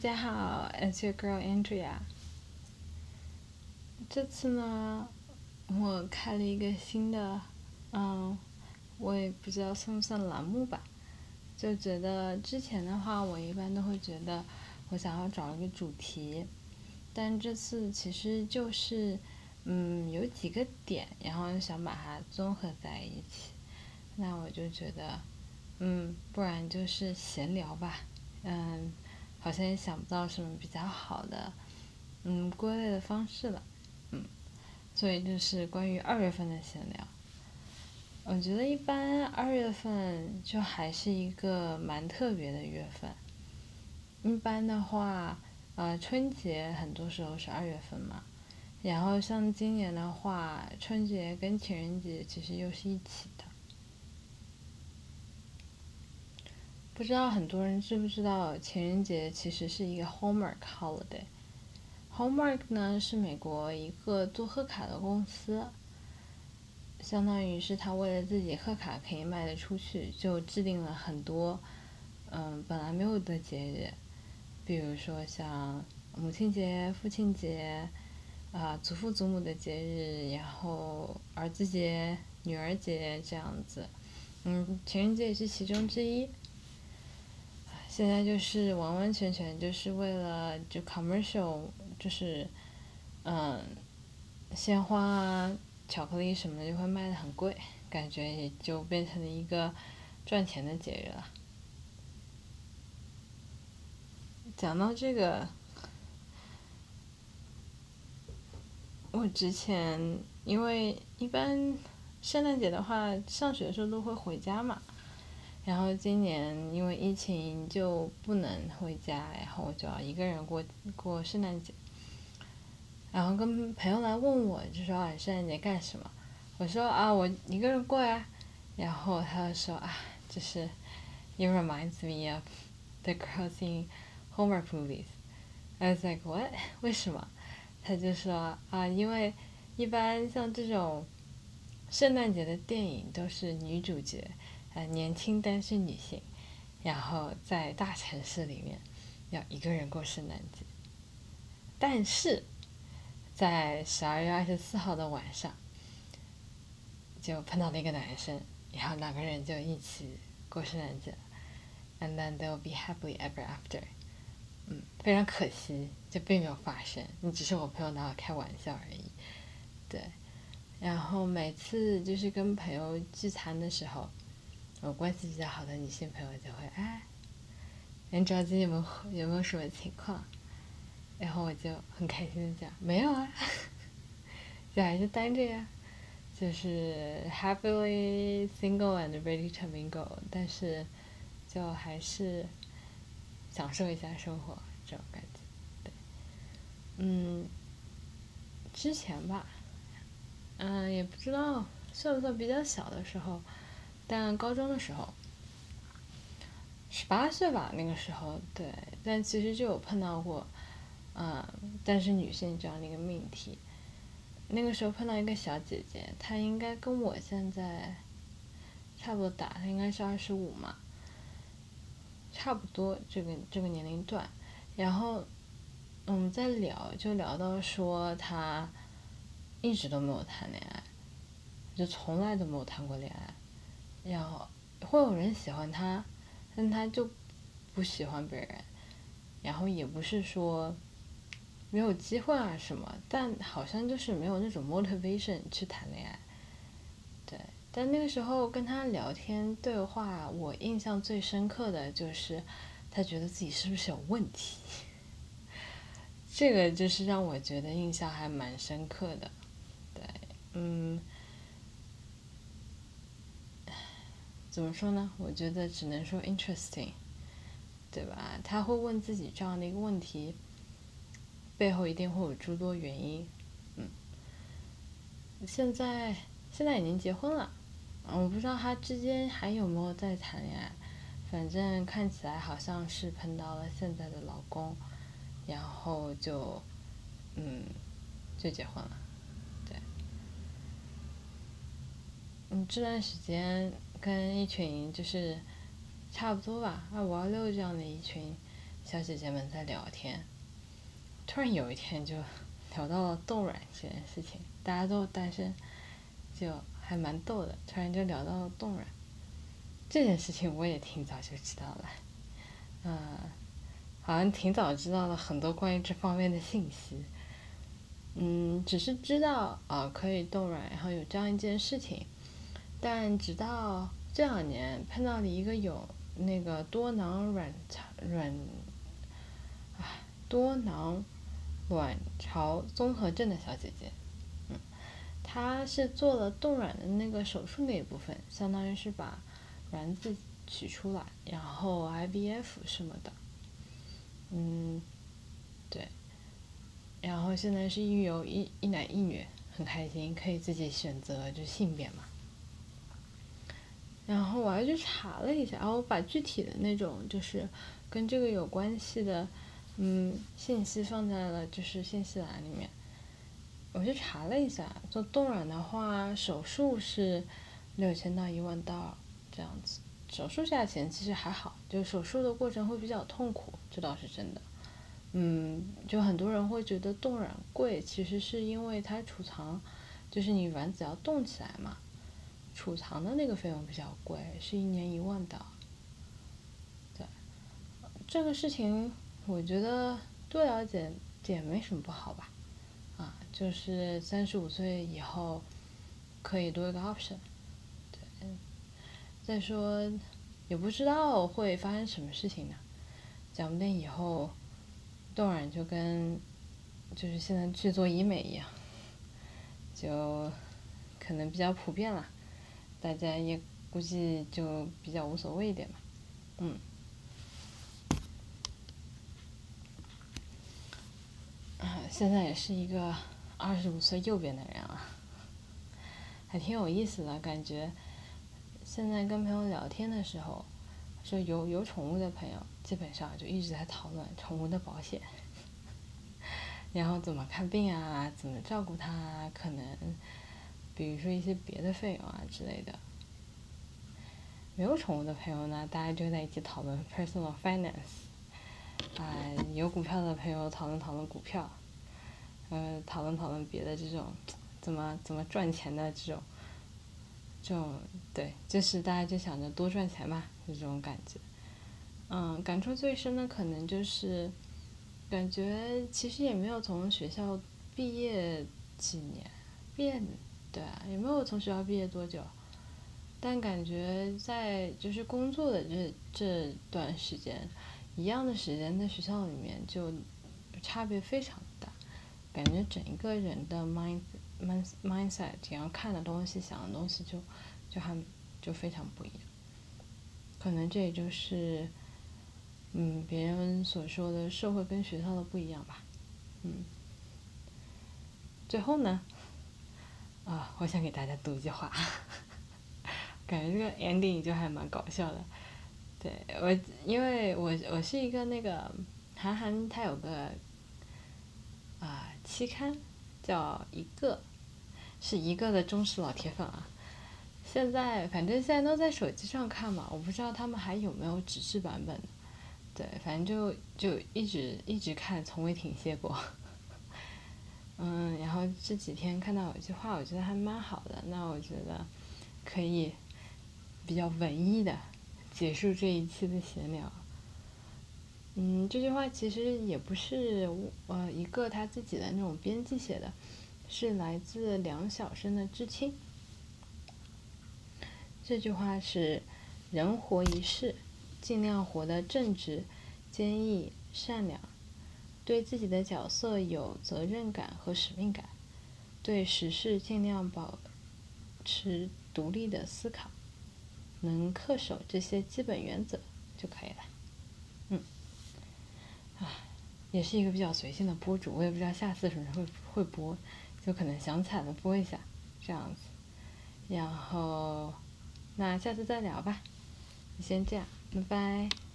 大家好，It's your girl Andrea。这次呢，我开了一个新的，嗯，我也不知道算不算栏目吧。就觉得之前的话，我一般都会觉得我想要找一个主题，但这次其实就是，嗯，有几个点，然后想把它综合在一起。那我就觉得，嗯，不然就是闲聊吧，嗯。好像也想不到什么比较好的，嗯，归类的方式了，嗯，所以就是关于二月份的闲聊。我觉得一般二月份就还是一个蛮特别的月份。一般的话，呃，春节很多时候是二月份嘛，然后像今年的话，春节跟情人节其实又是一起的。不知道很多人知不知道，情人节其实是一个 Homework Holiday。Homework 呢是美国一个做贺卡的公司，相当于是他为了自己贺卡可以卖得出去，就制定了很多嗯本来没有的节日，比如说像母亲节、父亲节啊、祖父祖母的节日，然后儿子节、女儿节这样子，嗯，情人节也是其中之一。现在就是完完全全就是为了就 commercial，就是，嗯，鲜花啊、巧克力什么的就会卖的很贵，感觉也就变成了一个赚钱的节日了。讲到这个，我之前因为一般圣诞节的话，上学的时候都会回家嘛。然后今年因为疫情就不能回家，然后我就要一个人过过圣诞节。然后跟朋友来问我，就说啊，圣诞节干什么？我说啊，我一个人过呀。然后他就说啊，就是 it reminds me of the girls in Hallmark movies. I was like what？为什么？他就说啊，因为一般像这种圣诞节的电影都是女主角。呃，年轻单身女性，然后在大城市里面要一个人过圣诞节，但是在十二月二十四号的晚上，就碰到了一个男生，然后两个人就一起过圣诞节，and then they'll be happily ever after。嗯，非常可惜，就并没有发生，你只是我朋友拿我开玩笑而已。对，然后每次就是跟朋友聚餐的时候。我关系比较好的女性朋友就会哎，你着急有没有有没有什么情况？然后我就很开心的讲没有啊，就还是单着呀，就是 happily single and ready to mingle，但是就还是享受一下生活这种感觉，对，嗯，之前吧，嗯，也不知道算不算比较小的时候。但高中的时候，十八岁吧，那个时候对，但其实就有碰到过，嗯，但是女性这样的一个命题。那个时候碰到一个小姐姐，她应该跟我现在差不多大，她应该是二十五嘛，差不多这个这个年龄段。然后我们在聊，就聊到说她一直都没有谈恋爱，就从来都没有谈过恋爱。然后会有人喜欢他，但他就不喜欢别人，然后也不是说没有机会啊什么，但好像就是没有那种 motivation 去谈恋爱。对，但那个时候跟他聊天对话，我印象最深刻的就是他觉得自己是不是有问题，这个就是让我觉得印象还蛮深刻的。对，嗯。怎么说呢？我觉得只能说 interesting，对吧？他会问自己这样的一个问题，背后一定会有诸多原因。嗯，现在现在已经结婚了，嗯我不知道他之间还有没有在谈恋爱。反正看起来好像是碰到了现在的老公，然后就嗯就结婚了。对，嗯，这段时间。跟一群就是差不多吧，二五二六这样的一群小姐姐们在聊天，突然有一天就聊到了冻卵这件事情，大家都单身，就还蛮逗的。突然就聊到了冻卵这件事情，我也挺早就知道了，嗯，好像挺早知道了很多关于这方面的信息。嗯，只是知道啊可以冻卵，然后有这样一件事情，但直到这两年碰到了一个有那个多囊卵巢卵。多囊卵巢综合症的小姐姐，嗯，她是做了冻卵的那个手术那一部分，相当于是把卵子取出来，然后 IVF 什么的，嗯，对，然后现在是育有一一男一女，很开心，可以自己选择就性别嘛。然后我还去查了一下，然后我把具体的那种就是跟这个有关系的。嗯，信息放在了就是信息栏里面。我去查了一下，做冻卵的话，手术是六千到一万刀这样子。手术价钱其实还好，就手术的过程会比较痛苦，这倒是真的。嗯，就很多人会觉得冻卵贵，其实是因为它储藏，就是你卵子要冻起来嘛，储藏的那个费用比较贵，是一年一万的。对，这个事情。我觉得多了解也没什么不好吧，啊，就是三十五岁以后可以多一个 option，对，再说也不知道会发生什么事情呢，讲不定以后冻卵就跟就是现在去做医美一样，就可能比较普遍了，大家也估计就比较无所谓一点嘛，嗯。现在也是一个二十五岁右边的人了，还挺有意思的感觉。现在跟朋友聊天的时候，就有有宠物的朋友，基本上就一直在讨论宠物的保险，然后怎么看病啊，怎么照顾它，可能比如说一些别的费用啊之类的。没有宠物的朋友呢，大家就在一起讨论 personal finance，啊，有股票的朋友讨论讨论股票。呃，讨论讨论别的这种，怎么怎么赚钱的这种，这种对，就是大家就想着多赚钱嘛，就这种感觉。嗯，感触最深的可能就是，感觉其实也没有从学校毕业几年，毕业对啊，也没有从学校毕业多久，但感觉在就是工作的这这段时间，一样的时间在学校里面就差别非常大。感觉整一个人的 mind mind mindset，然后看的东西、想的东西就就还就非常不一样。可能这也就是嗯别人所说的社会跟学校的不一样吧。嗯。最后呢，啊，我想给大家读一句话，感觉这个 ending 就还蛮搞笑的。对我，因为我我是一个那个韩寒，他有个。啊，期刊叫一个，是一个的忠实老铁粉啊。现在反正现在都在手机上看嘛，我不知道他们还有没有纸质版本。对，反正就就一直一直看，从未停歇过。嗯，然后这几天看到有一句话，我觉得还蛮好的，那我觉得可以比较文艺的结束这一期的闲聊。嗯，这句话其实也不是呃一个他自己的那种编辑写的，是来自梁晓声的知青。这句话是：人活一世，尽量活得正直、坚毅、善良，对自己的角色有责任感和使命感，对时事尽量保持独立的思考，能恪守这些基本原则就可以了。嗯，啊也是一个比较随性的播主，我也不知道下次什么时候会会播，就可能想惨了播一下，这样子。然后，那下次再聊吧，先这样，拜拜。